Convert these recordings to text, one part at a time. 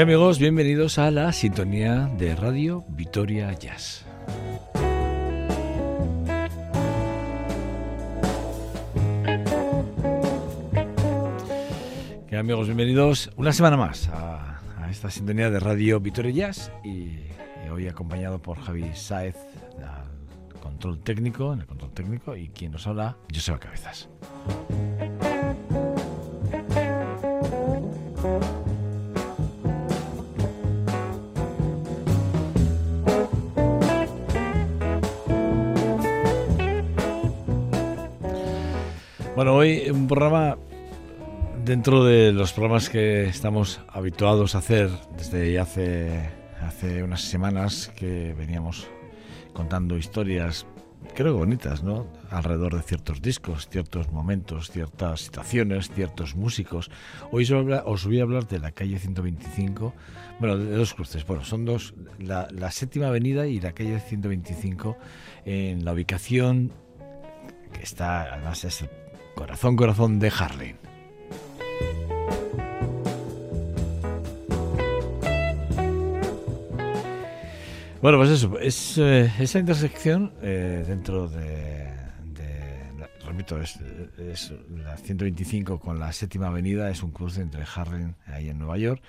¿Qué amigos? Bienvenidos a la sintonía de Radio Vitoria Jazz. ¿Qué amigos? Bienvenidos una semana más a, esta sintonía de Radio Vitoria Jazz y, hoy acompañado por Javi Saez al control técnico, en el control técnico y quien nos habla, Joseba Cabezas. Bueno, hoy un programa dentro de los programas que estamos habituados a hacer desde hace, hace unas semanas que veníamos contando historias, creo bonitas, ¿no? Alrededor de ciertos discos, ciertos momentos, ciertas situaciones, ciertos músicos. Hoy os voy a hablar de la calle 125, bueno, de dos cruces. Bueno, son dos, la, la séptima avenida y la calle 125 en la ubicación que está, además es el Corazón, corazón de Harley. Bueno, pues eso, es eh, esa intersección eh, dentro de, repito, es, la 125 con la séptima avenida, es un cruce entre Harlem, ahí en Nueva York,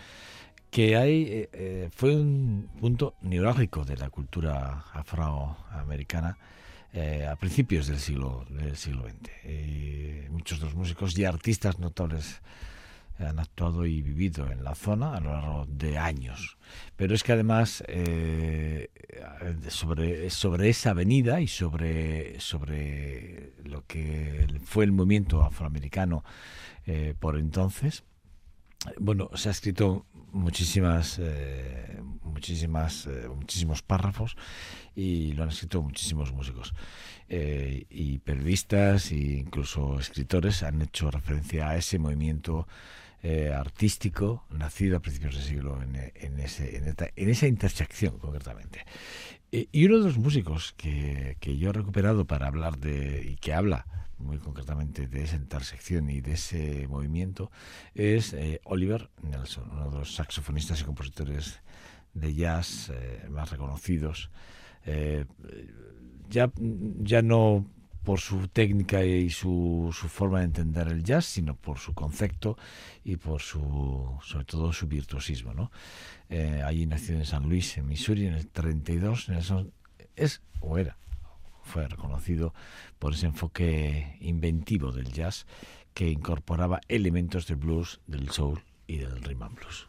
que hay, eh, fue un punto neurálgico de la cultura afroamericana eh, a principios del siglo, del siglo XX. Muchos de los músicos y artistas notables han actuado y vivido en la zona a lo largo de años. Pero es que además eh, sobre, sobre esa avenida y sobre, sobre lo que fue el movimiento afroamericano eh, por entonces, bueno, se ha escrito muchísimas, eh, muchísimas, eh, muchísimos párrafos y lo han escrito muchísimos músicos eh, y periodistas e incluso escritores han hecho referencia a ese movimiento artístico nacido a principios del siglo en, en, ese, en, esa intersección concretamente. y uno de los músicos que, que yo he recuperado para hablar de y que habla muy concretamente de esa intersección y de ese movimiento, es eh, Oliver Nelson, uno de los saxofonistas y compositores de jazz eh, más reconocidos. Eh, ya, ya no por su técnica y su, su, forma de entender el jazz, sino por su concepto y por su, sobre todo su virtuosismo. ¿no? allí nació en San Luis, en Missouri, en el 32. Nelson es, o era, fue reconocido por ese enfoque inventivo del jazz que incorporaba elementos del blues, del soul y del rhythm and blues.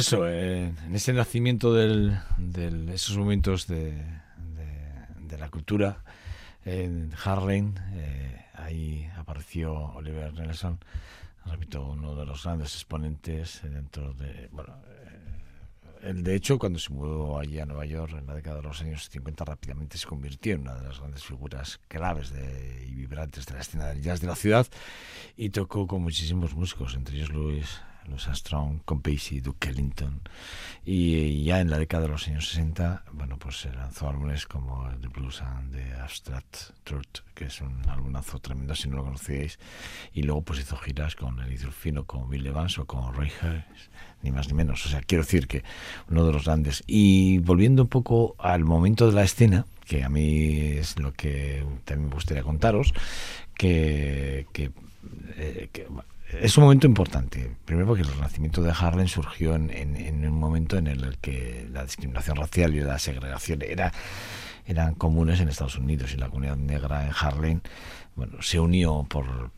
Eso, en ese nacimiento de esos momentos de, la cultura en Harlem, eh, ahí apareció Oliver Nelson, repito, uno de los grandes exponentes dentro de, bueno, él, de hecho, cuando se mudó allí a Nueva York en la década de los años 50, rápidamente se convirtió en una de las grandes figuras claves de, y vibrantes de la escena del jazz de la ciudad y tocó con muchísimos músicos, entre ellos Louis los Armstrong, con Pacey, Duke Ellington. Y ya en la década de los años 60, bueno, pues se lanzó álbumes como The Blues and the Abstract Truth, que es un álbumazo tremendo si no lo conocíais. Y luego pues hizo giras con el Fino, con Bill Evans o con Roy Harris, ni más ni menos. O sea, quiero decir que uno de los grandes. Y volviendo un poco al momento de la escena, que a mí es lo que también me gustaría contaros, que, que, eh, que es un momento importante. Primero porque el renacimiento de Harlem surgió en, un momento en el que la discriminación racial y la segregación era, eran comunes en Estados Unidos y la comunidad negra en Harlem se unió por,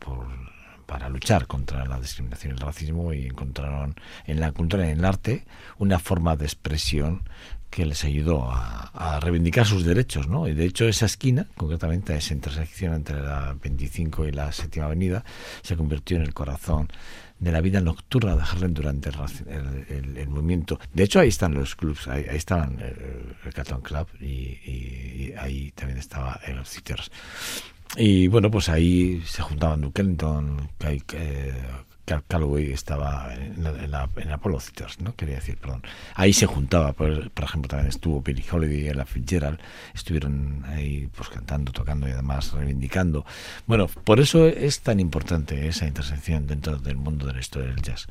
para luchar contra la discriminación y el racismo y encontraron en la cultura y en el arte una forma de expresión que les ayudó a, reivindicar sus derechos, ¿no? Y de hecho esa esquina, concretamente esa intersección entre la 25 y la séptima avenida, se convirtió en el corazón de la vida nocturna de Harlem durante el, movimiento. De hecho ahí están los clubs, ahí, estaban el, el Carton Club y, ahí también estaba el Citters. Y bueno, pues ahí se juntaban Duke Ellington, eh, Calloway estaba en, la, en, Apollo Theaters, ¿no? Quería decir, perdón. Ahí se juntaba, por, ejemplo, también estuvo Billy Holiday y la Fitzgerald, estuvieron ahí pues cantando, tocando y además reivindicando. Bueno, por eso es tan importante esa intersección dentro del mundo de la historia del jazz.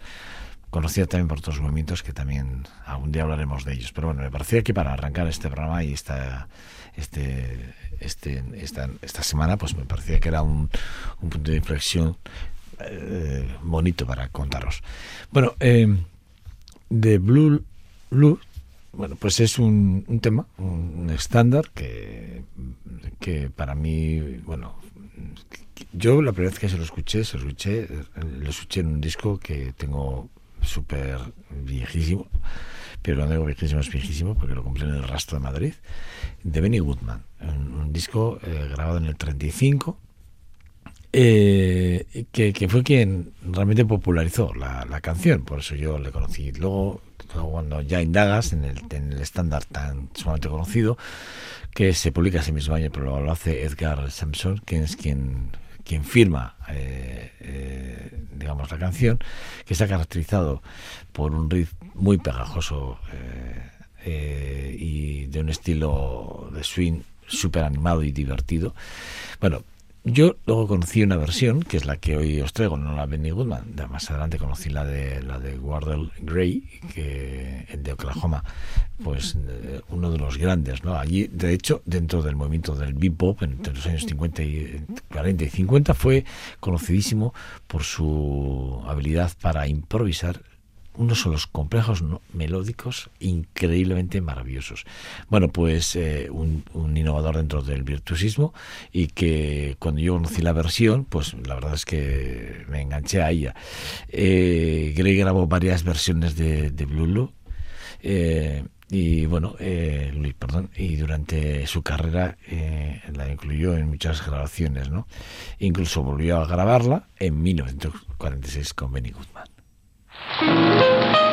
Conocida también por otros movimientos que también algún día hablaremos de ellos. Pero bueno, me parecía que para arrancar este programa y esta, este, este, esta, esta semana, pues me parecía que era un punto de inflexión eh, bonito para contaros. Bueno, eh, Blue Blue, bueno, pues es un, un tema, un, estándar que, que para mí, bueno, yo la primera vez que se lo escuché, se lo escuché, lo escuché en un disco que tengo súper viejísimo, pero cuando digo viejísimo es viejísimo porque lo compré en el Rastro de Madrid, de Benny Goodman, un, disco eh, grabado en el 35 eh, que, fue quien realmente popularizó la, canción, por eso yo le conocí. Luego, cuando ya indagas en el, en el estándar tan sumamente conocido, que se publica ese mismo año, pero lo hace Edgar Sampson, quien es quien, quien firma, eh, eh, digamos, la canción, que está caracterizado por un riff muy pegajoso y de un estilo de swing súper animado y divertido. Bueno, yo luego conocí una versión, que es la que hoy os traigo, no la Benny Goodman. Más adelante conocí la de la de Wardell Gray, que de Oklahoma, pues eh, uno de los grandes, ¿no? Allí, de hecho, dentro del movimiento del bebop entre los años 50 y 40 y 50 fue conocidísimo por su habilidad para improvisar unos son los complejos melódicos increíblemente maravillosos. Bueno, pues eh, un, innovador dentro del virtuosismo y que cuando yo conocí la versión, pues la verdad es que me enganché a ella. Eh, grabó varias versiones de, de Blue eh, y bueno, eh, Luis, perdón, y durante su carrera la incluyó en muchas grabaciones, ¿no? Incluso volvió a grabarla en 1946 con Benny Goodman. Thank you.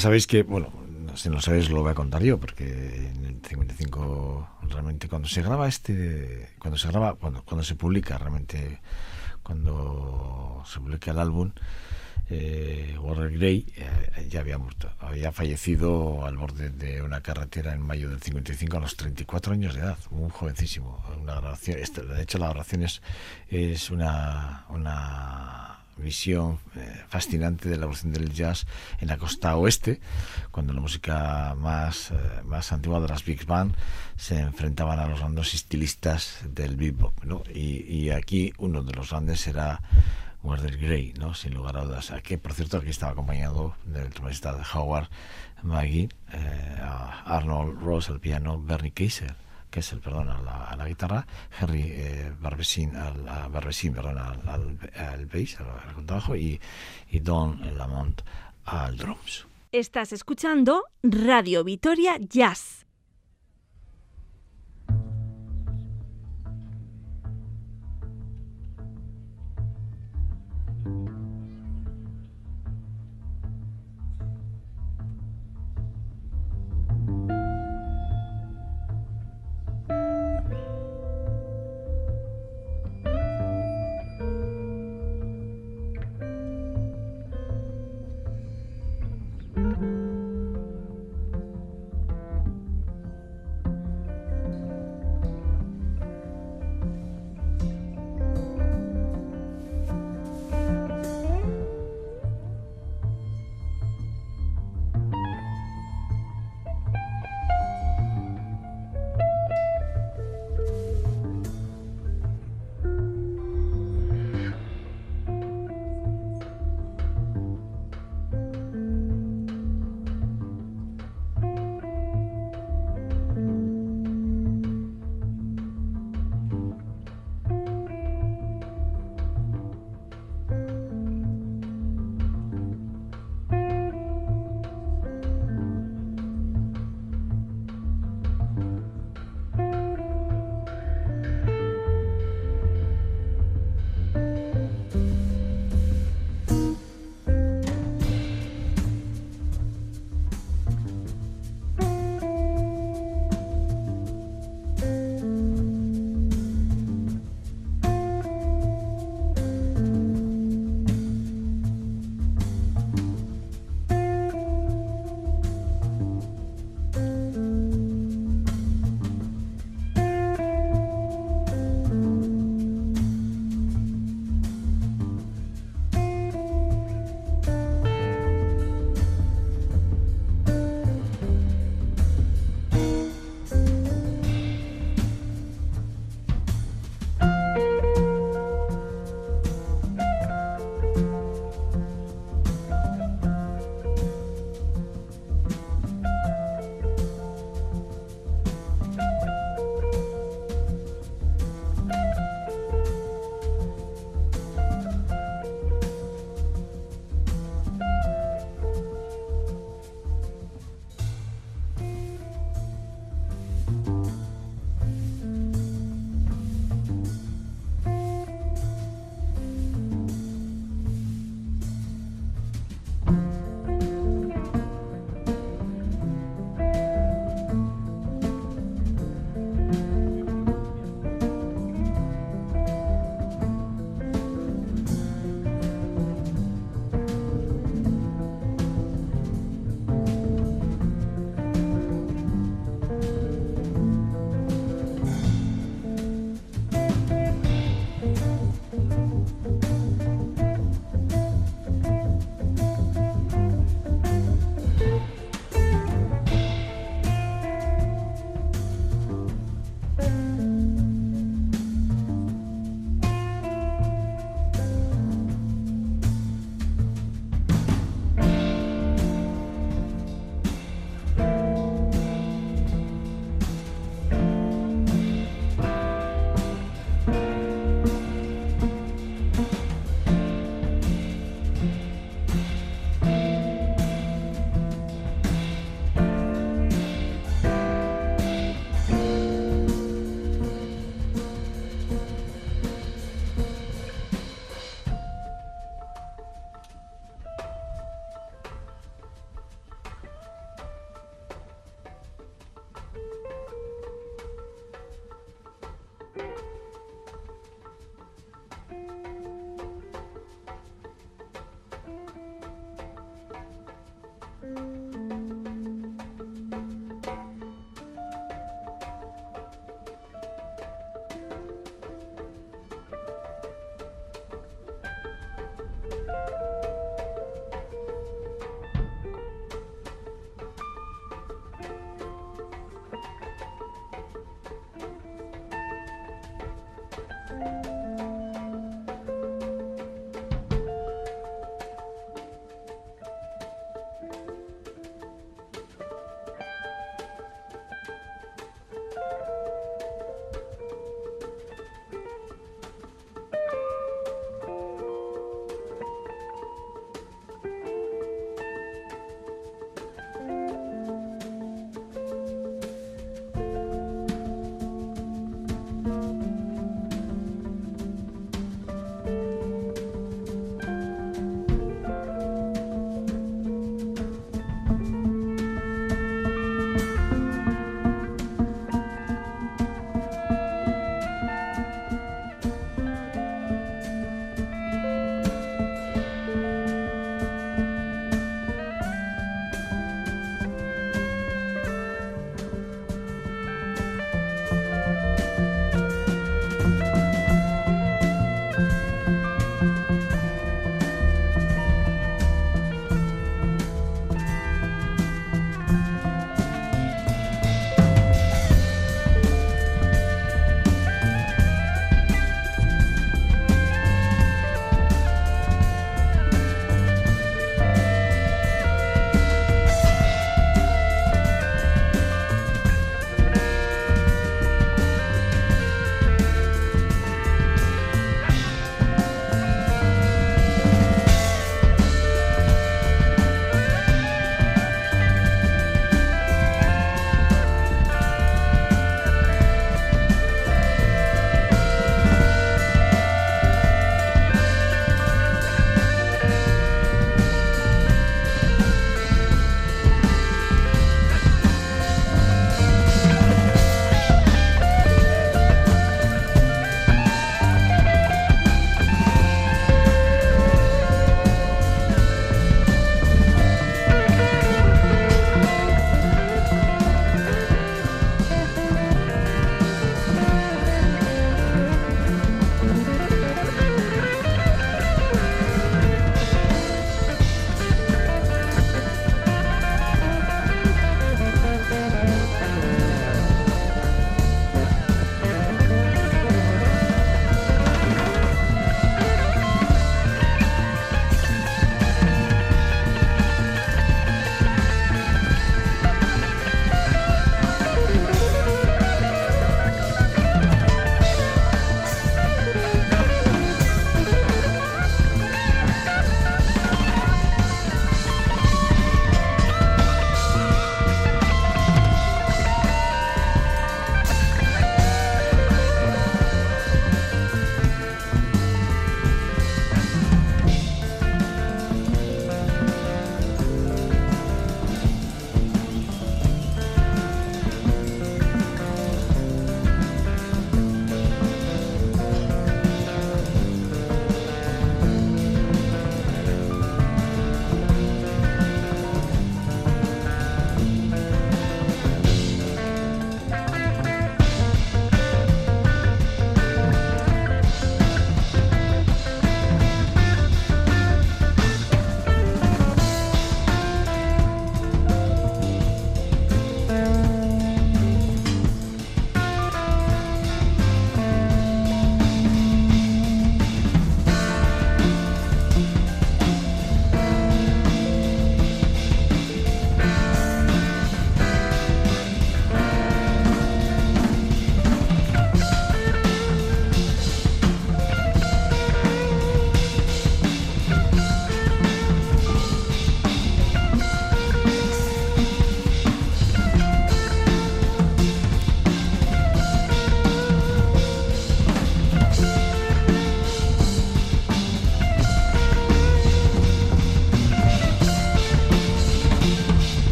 Sabéis que, bueno, si no sabéis lo voy a contar yo, porque en el 55 realmente cuando se graba este, cuando se graba, cuando, cuando se publica realmente, cuando se publica el álbum, eh, Warren Gray eh, ya había muerto, había fallecido al borde de una carretera en mayo del 55 a los 34 años de edad, muy jovencísimo. Una grabación, de hecho, la grabación es, es una, una visión eh, fascinante de la evolución del jazz en la costa oeste, cuando la música más, eh, más antigua de las Big Band se enfrentaban a los grandes estilistas del bebop. ¿no? Y, aquí uno de los grandes era Warder Gray, ¿no? sin lugar a dudas. Aquí, por cierto, aquí estaba acompañado del trompetista de Howard Maggie, eh, Arnold Ross al piano, Bernie Kaiser que es el perdón a la, a la guitarra, Henry eh, Barbesin al a Barbesin, perdón, al, al, al bass, al, al contrabajo y, y Don Lamont al drums. Estás escuchando Radio Vitoria Jazz.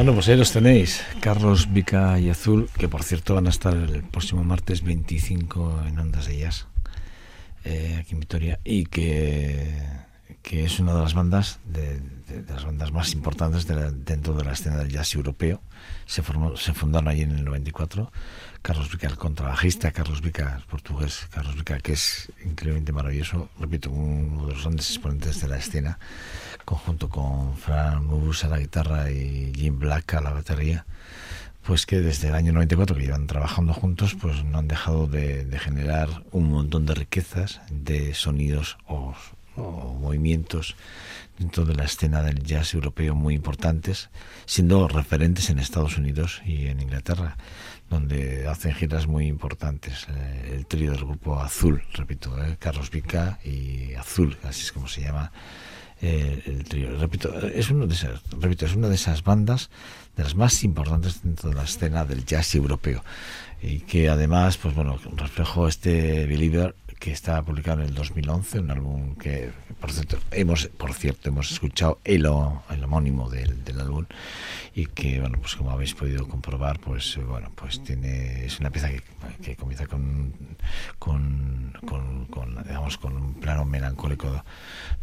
Bueno, pues ahí los tenéis, Carlos, Vica y Azul, que por cierto van a estar el próximo martes 25 en Ondas de Jazz, eh, aquí en Vitoria, y que, que, es una de las bandas, de, las bandas más importantes dentro de la escena del jazz europeo. Se, formó, se fundaron allí en el 94. Carlos Vica, el contrabajista, Carlos Vica, portugués, Carlos Vica, que es increíblemente maravilloso, repito, uno de los grandes exponentes de la escena conjunto con Fran Mubus a la guitarra y Jim Black a la batería, pues que desde el año 94 que llevan trabajando juntos, pues no han dejado de, generar un montón de riquezas, de sonidos o, movimientos dentro de la escena del jazz europeo muy importantes, siendo referentes en Estados Unidos y en Inglaterra, donde hacen giras muy importantes. Eh, el trío del grupo Azul, repito, eh, Carlos Vica y Azul, así es como se llama eh, el trío. Repito, es uno de esas, repito, es una de esas bandas de las más importantes dentro de la escena del jazz europeo y que además, pues bueno, reflejó este Believer que está publicado en el 2011, un álbum que, por cierto, hemos, por cierto, hemos escuchado el, el homónimo del, del, álbum y que, bueno, pues como habéis podido comprobar, pues bueno, pues tiene, es una pieza que, que comienza con, con, con, digamos, con un plano melancólico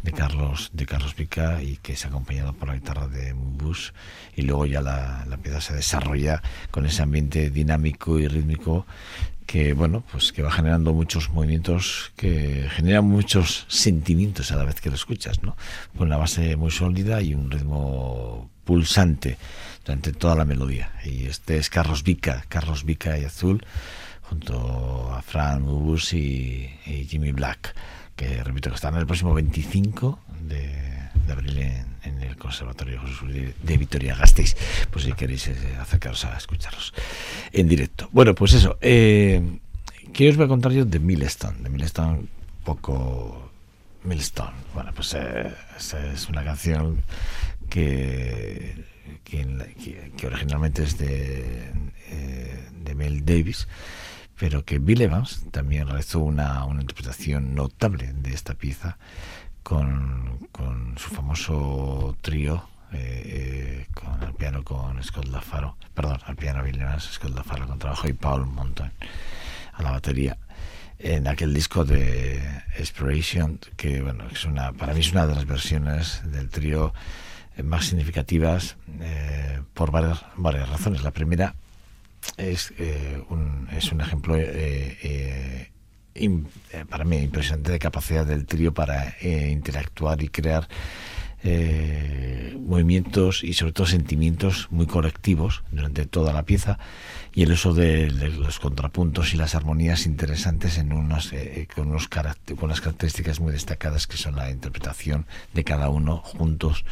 de Carlos, de Carlos Pica y que es acompañado por la guitarra de Bush y luego ya la, la pieza se desarrolla con ese ambiente dinámico y rítmico que bueno, pues que va generando muchos movimientos que generan muchos sentimientos a la vez que lo escuchas, ¿no? Con una base muy sólida y un ritmo pulsante durante toda la melodía. Y este es Carlos Vica, Carlos Vica y Azul, junto a Fran Mubus y, Jimmy Black, que repito que están el próximo 25 de, de abril en, en el Conservatorio de Vitoria Gasteiz, pues si queréis eh, acercaros a escucharlos en directo. Bueno, pues eso, eh, ¿qué os voy a contar yo de Millstone? De Millstone, poco Millstone. Bueno, pues eh, es una canción que, que, originalmente es de, eh, de Mel Davis, pero que Bill Evans también realizó una, una interpretación notable de esta pieza con, su famoso trío eh, eh, con piano con Scott Lafaro, perdón, al piano Bill Scott Lafaro con trabajo y Paul Monton a la batería en aquel disco de Inspiration que bueno es una para mí es una de las versiones del trío más significativas eh, por varias varias razones. La primera es un es un ejemplo eh, para mí impresionante de capacidad del trío para eh, interactuar y crear eh, movimientos y sobre todo sentimientos muy colectivos durante toda la pieza y el uso de, los contrapuntos y las armonías interesantes en unos, con, unos con unas características muy destacadas que son la interpretación de cada uno juntos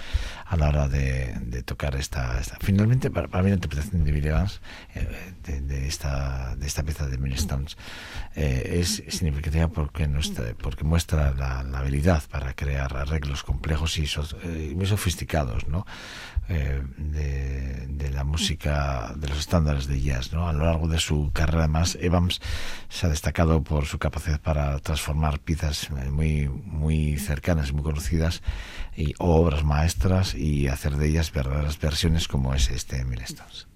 a la hora de, tocar esta, Finalmente, para, mí la interpretación de Billy Evans de, esta, de esta pieza de Millstones eh, es significativa porque, porque muestra la, habilidad para crear arreglos complejos y eh, muy sofisticados ¿no? Eh, de, la música, de los estándares de jazz. ¿no? A lo largo de su carrera, además, Evans se ha destacado por su capacidad para transformar piezas muy, muy cercanas, muy conocidas, y obras maestras y hacer de ellas verdaderas versiones como es este Millstones.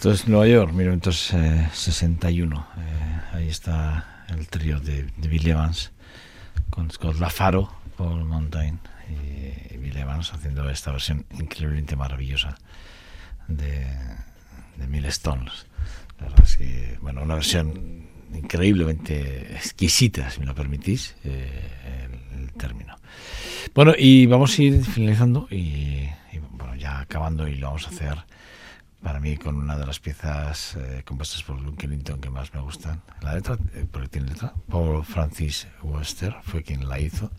Esto es Nueva York, 1961. Eh, ahí está el trío de, Bill Evans con Scott LaFaro, Paul Montaigne y Bill Evans haciendo esta versión increíblemente maravillosa de, de Mil Stones. La verdad es que, bueno, una versión increíblemente exquisita, si me lo permitís, eh, el, el, término. Bueno, y vamos a ir finalizando y, y, bueno, ya acabando y lo vamos a hacer para mí con una de las piezas eh, compuestas por Luke Ellington que más me gustan. La letra, eh, porque tiene letra, Paul Francis Webster fue quien la hizo.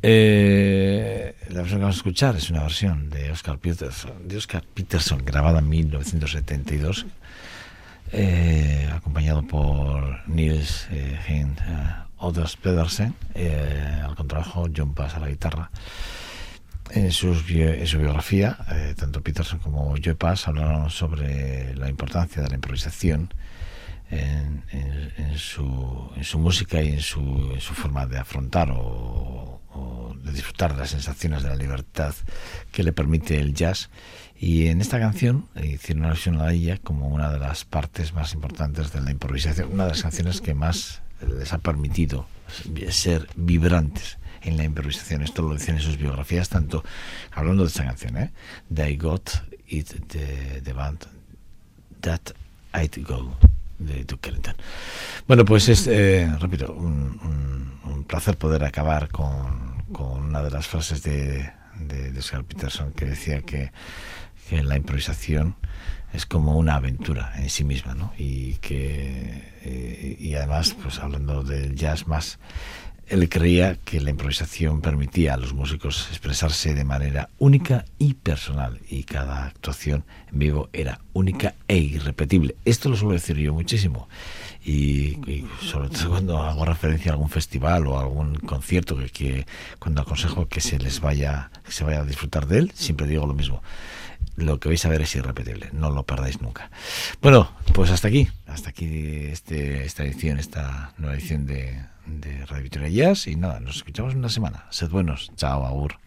Eh, la versión que vamos a escuchar es una versión de Oscar Peterson, Oscar Peterson grabada en 1972, eh, acompañado por Niels eh, Hein Others Pedersen, al contrabajo, John Pass a la guitarra. En, su biografía, eh, tanto Peterson como Joe Pass hablaron sobre la importancia de la improvisación en, su, en música y en su, en forma de afrontar o, de disfrutar de las sensaciones de la libertad que le permite el jazz. Y en esta canción hicieron una versión a ella como una de las partes más importantes de la improvisación, una de las canciones que más les ha permitido ser vibrantes en la improvisación. Esto lo dicen en sus biografías, tanto hablando de esta canción, ¿eh? They Got It, de, the band That I'd Go, de Duke Ellington. Bueno, pues es, eh, repito, un, placer poder acabar con, con, una de las frases de, de, de Peterson que decía que, que la improvisación es como una aventura en sí misma, ¿no? Y que eh, y además, pues hablando del jazz más él creía que la improvisación permitía a los músicos expresarse de manera única y personal y cada actuación en vivo era única e irrepetible. Esto lo suelo decir yo muchísimo y, sobre todo cuando hago referencia a algún festival o a algún concierto que, que cuando aconsejo que se les vaya que se vaya a disfrutar de él, siempre digo lo mismo lo que vais a ver es irrepetible, no lo perdáis nunca. Bueno, pues hasta aquí, hasta aquí este, esta edición, esta nueva edición de, de Radio Victoria Jazz y nada, nos escuchamos una semana. Sed buenos. Chao, Agur.